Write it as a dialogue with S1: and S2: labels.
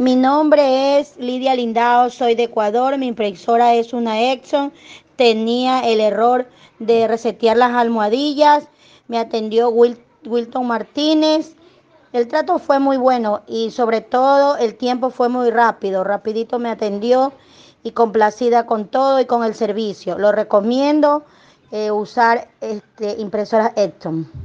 S1: Mi nombre es Lidia Lindao, soy de Ecuador, mi impresora es una Exxon, tenía el error de resetear las almohadillas, me atendió Wilton Martínez, el trato fue muy bueno y sobre todo el tiempo fue muy rápido, rapidito me atendió y complacida con todo y con el servicio. Lo recomiendo eh, usar este, impresoras Exxon.